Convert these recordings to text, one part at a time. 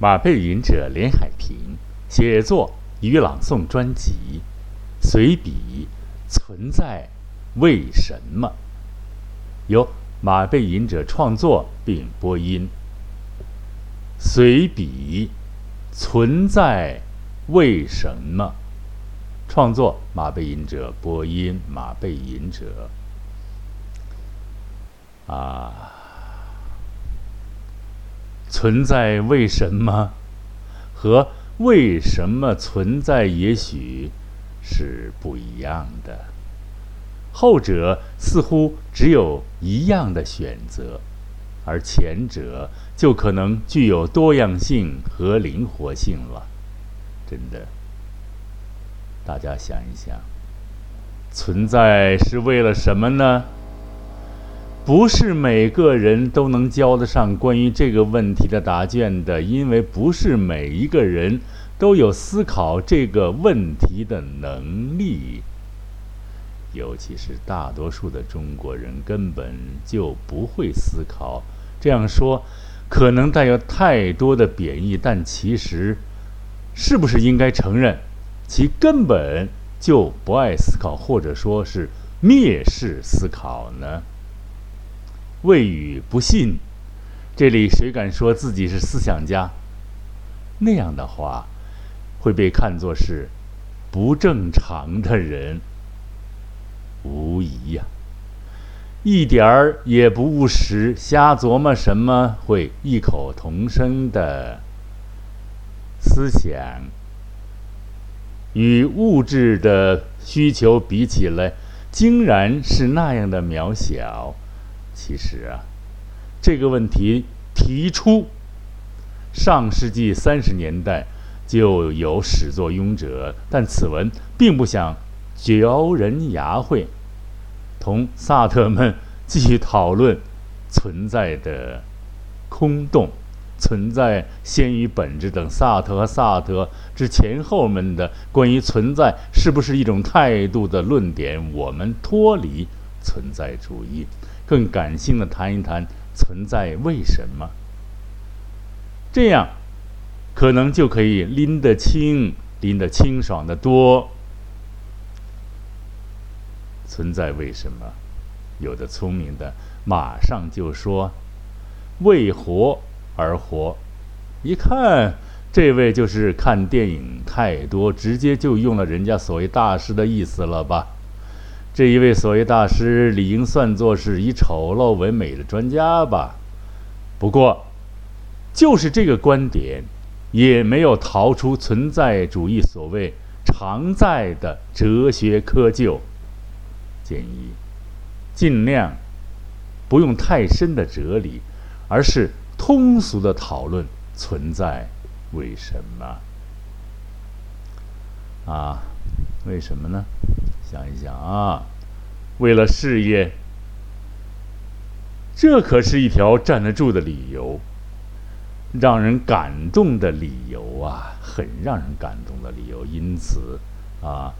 马背吟者连海平写作与朗诵专辑《随笔存在为什么》，由马背吟者创作并播音。随笔存在为什么？创作马背吟者播音马背吟者啊。存在为什么和为什么存在也许是不一样的，后者似乎只有一样的选择，而前者就可能具有多样性和灵活性了。真的，大家想一想，存在是为了什么呢？不是每个人都能交得上关于这个问题的答卷的，因为不是每一个人都有思考这个问题的能力。尤其是大多数的中国人根本就不会思考。这样说可能带有太多的贬义，但其实，是不是应该承认其根本就不爱思考，或者说是蔑视思考呢？未语不信，这里谁敢说自己是思想家？那样的话，会被看作是不正常的人。无疑呀，一点儿也不务实，瞎琢磨什么会异口同声的思想，与物质的需求比起来，竟然是那样的渺小。其实啊，这个问题提出，上世纪三十年代就有始作俑者，但此文并不想嚼人牙慧，同萨特们继续讨论存在的空洞、存在先于本质等萨特和萨特之前后们的关于存在是不是一种态度的论点，我们脱离存在主义。更感性的谈一谈存在为什么，这样可能就可以拎得清、拎得清爽得多。存在为什么？有的聪明的马上就说：“为活而活。”一看，这位就是看电影太多，直接就用了人家所谓大师的意思了吧？这一位所谓大师，理应算作是以丑陋为美的专家吧？不过，就是这个观点，也没有逃出存在主义所谓常在的哲学窠臼。建议尽量不用太深的哲理，而是通俗的讨论存在为什么？啊，为什么呢？想一想啊，为了事业，这可是一条站得住的理由，让人感动的理由啊，很让人感动的理由。因此啊，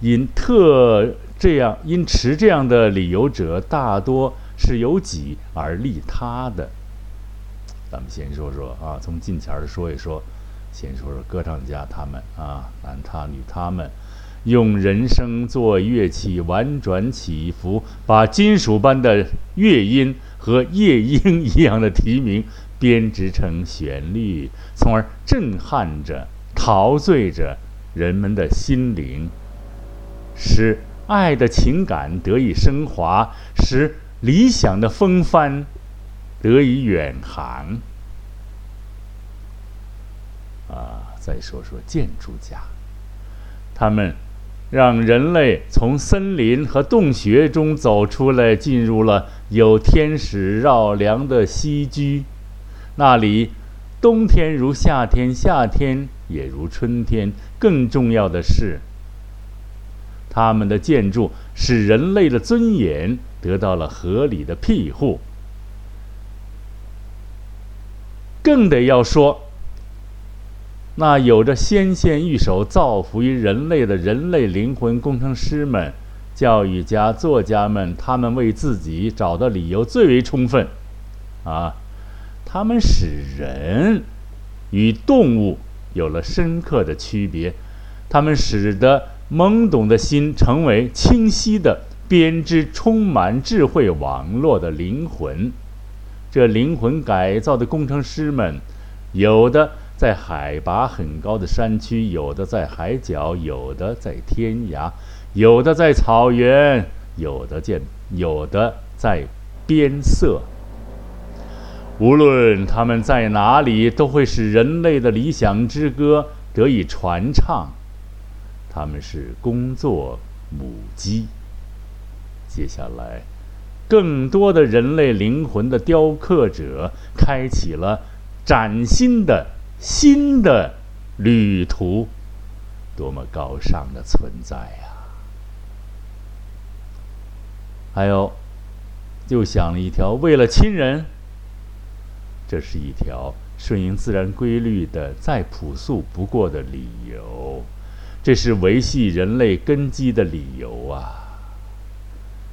因特这样因持这样的理由者，大多是由己而利他的。咱们先说说啊，从近前儿说一说，先说说歌唱家他们啊，男他女他们。用人声做乐器，婉转起伏，把金属般的乐音和夜莺一样的啼鸣编织成旋律，从而震撼着、陶醉着人们的心灵，使爱的情感得以升华，使理想的风帆得以远航。啊，再说说建筑家，他们。让人类从森林和洞穴中走出来，进入了有天使绕梁的西居。那里，冬天如夏天，夏天也如春天。更重要的是，他们的建筑使人类的尊严得到了合理的庇护。更得要说。那有着纤线玉手造福于人类的人类灵魂工程师们、教育家、作家们，他们为自己找的理由最为充分，啊，他们使人与动物有了深刻的区别，他们使得懵懂的心成为清晰的编织充满智慧网络的灵魂。这灵魂改造的工程师们，有的在海拔很高的山区，有的在海角，有的在天涯，有的在草原，有的见，有的在边塞。无论他们在哪里，都会使人类的理想之歌得以传唱。他们是工作母鸡。接下来，更多的人类灵魂的雕刻者开启了崭新的新的旅途。多么高尚的存在啊！还有，就想了一条，为了亲人。这是一条顺应自然规律的再朴素不过的理由，这是维系人类根基的理由啊！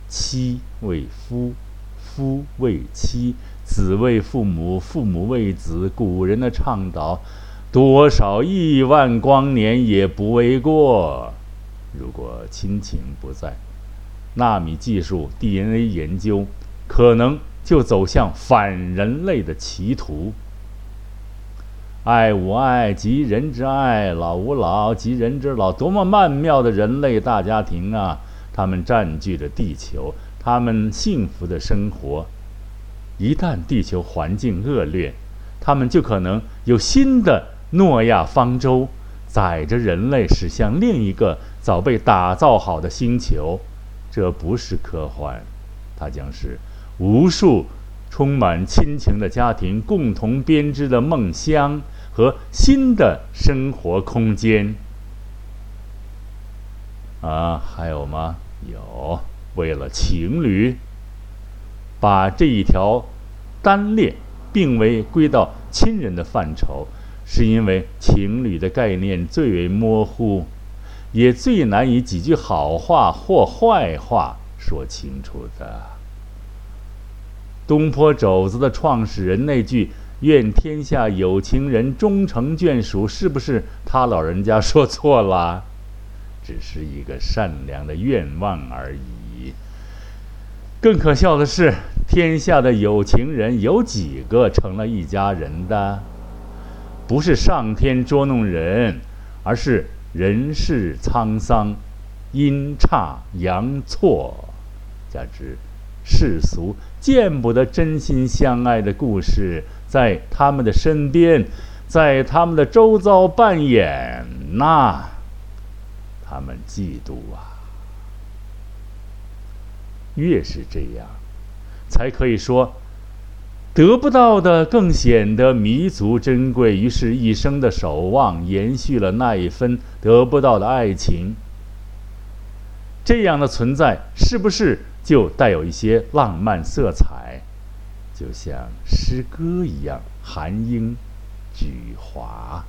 妻为夫，夫为妻，子为父母，父母为子。古人的倡导，多少亿万光年也不为过。如果亲情不在，纳米技术、DNA 研究，可能。就走向反人类的歧途。爱无爱，即人之爱；老吾老，即人之老。多么曼妙的人类大家庭啊！他们占据着地球，他们幸福的生活。一旦地球环境恶劣，他们就可能有新的诺亚方舟，载着人类驶向另一个早被打造好的星球。这不是科幻，它将是。无数充满亲情的家庭共同编织的梦乡和新的生活空间啊，还有吗？有，为了情侣，把这一条单列并未归到亲人的范畴，是因为情侣的概念最为模糊，也最难以几句好话或坏话说清楚的。东坡肘子的创始人那句“愿天下有情人终成眷属”，是不是他老人家说错了？只是一个善良的愿望而已。更可笑的是，天下的有情人有几个成了一家人的？不是上天捉弄人，而是人世沧桑，阴差阳错，加之。世俗见不得真心相爱的故事，在他们的身边，在他们的周遭扮演，那他们嫉妒啊！越是这样，才可以说得不到的更显得弥足珍贵。于是，一生的守望延续了那一份得不到的爱情。这样的存在，是不是？就带有一些浪漫色彩，就像诗歌一样，含英举华，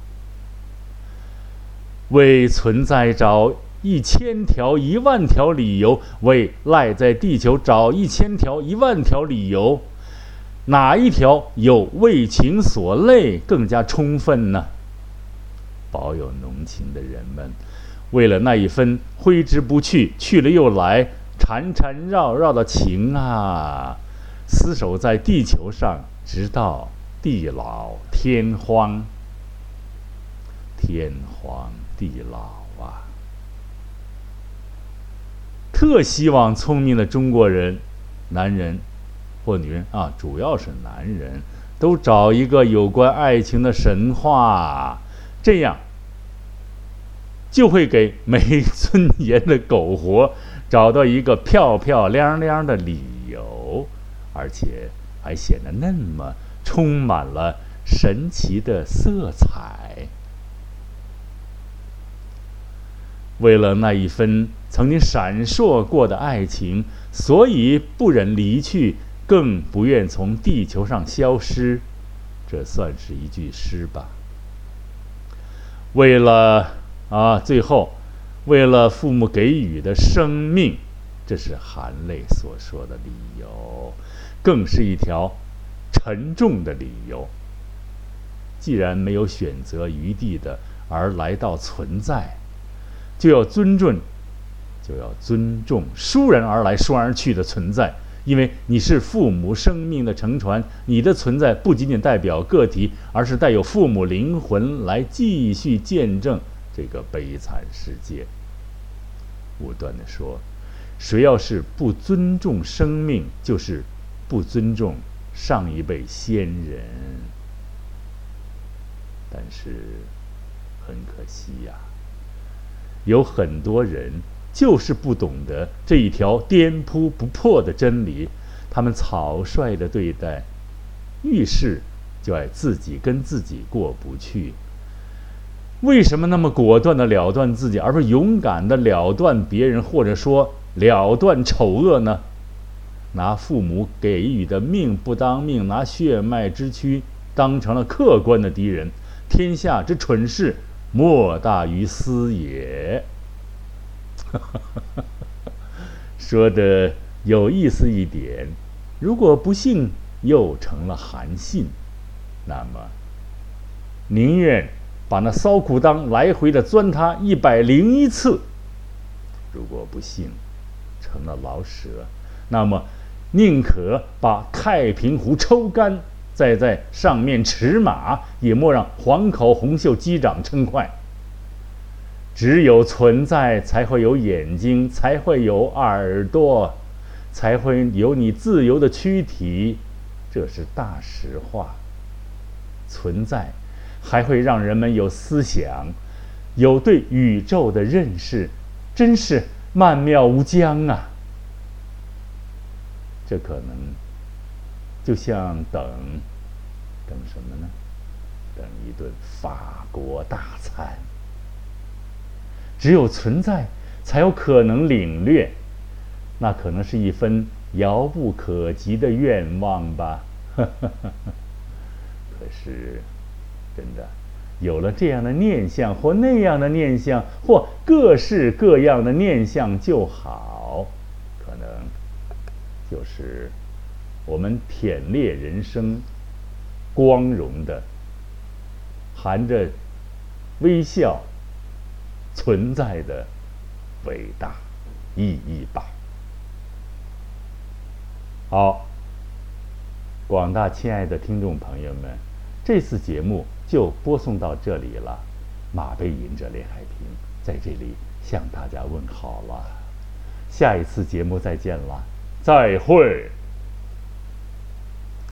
为存在找一千条、一万条理由，为赖在地球找一千条、一万条理由，哪一条有为情所累更加充分呢？保有浓情的人们，为了那一分挥之不去、去了又来。缠缠绕绕的情啊，厮守在地球上，直到地老天荒。天荒地老啊！特希望聪明的中国人，男人或女人啊，主要是男人，都找一个有关爱情的神话，这样就会给没尊严的苟活。找到一个漂漂亮亮的理由，而且还显得那么充满了神奇的色彩。为了那一分曾经闪烁过的爱情，所以不忍离去，更不愿从地球上消失。这算是一句诗吧。为了啊，最后。为了父母给予的生命，这是含泪所说的理由，更是一条沉重的理由。既然没有选择余地的而来到存在，就要尊重，就要尊重倏然而来、倏然而去的存在。因为你是父母生命的承传，你的存在不仅仅代表个体，而是带有父母灵魂来继续见证这个悲惨世界。武断的说，谁要是不尊重生命，就是不尊重上一辈先人。但是很可惜呀，有很多人。就是不懂得这一条颠扑不破的真理，他们草率的对待，遇事就爱自己跟自己过不去。为什么那么果断的了断自己，而不勇敢的了断别人，或者说了断丑恶呢？拿父母给予的命不当命，拿血脉之躯当成了客观的敌人，天下之蠢事莫大于斯也。说的有意思一点，如果不幸又成了韩信，那么宁愿把那骚裤裆来回的钻他一百零一次；如果不幸成了老舍，那么宁可把太平湖抽干，再在上面驰马，也莫让黄口红袖击掌称快。只有存在，才会有眼睛，才会有耳朵，才会有你自由的躯体，这是大实话。存在，还会让人们有思想，有对宇宙的认识，真是曼妙无疆啊！这可能就像等，等什么呢？等一顿法国大餐。只有存在，才有可能领略，那可能是一份遥不可及的愿望吧。可是，真的有了这样的念想或那样的念想或各式各样的念想就好，可能就是我们舔猎人生光荣的，含着微笑。存在的伟大意义吧。好，广大亲爱的听众朋友们，这次节目就播送到这里了。马背吟者林海平在这里向大家问好了，下一次节目再见了，再会。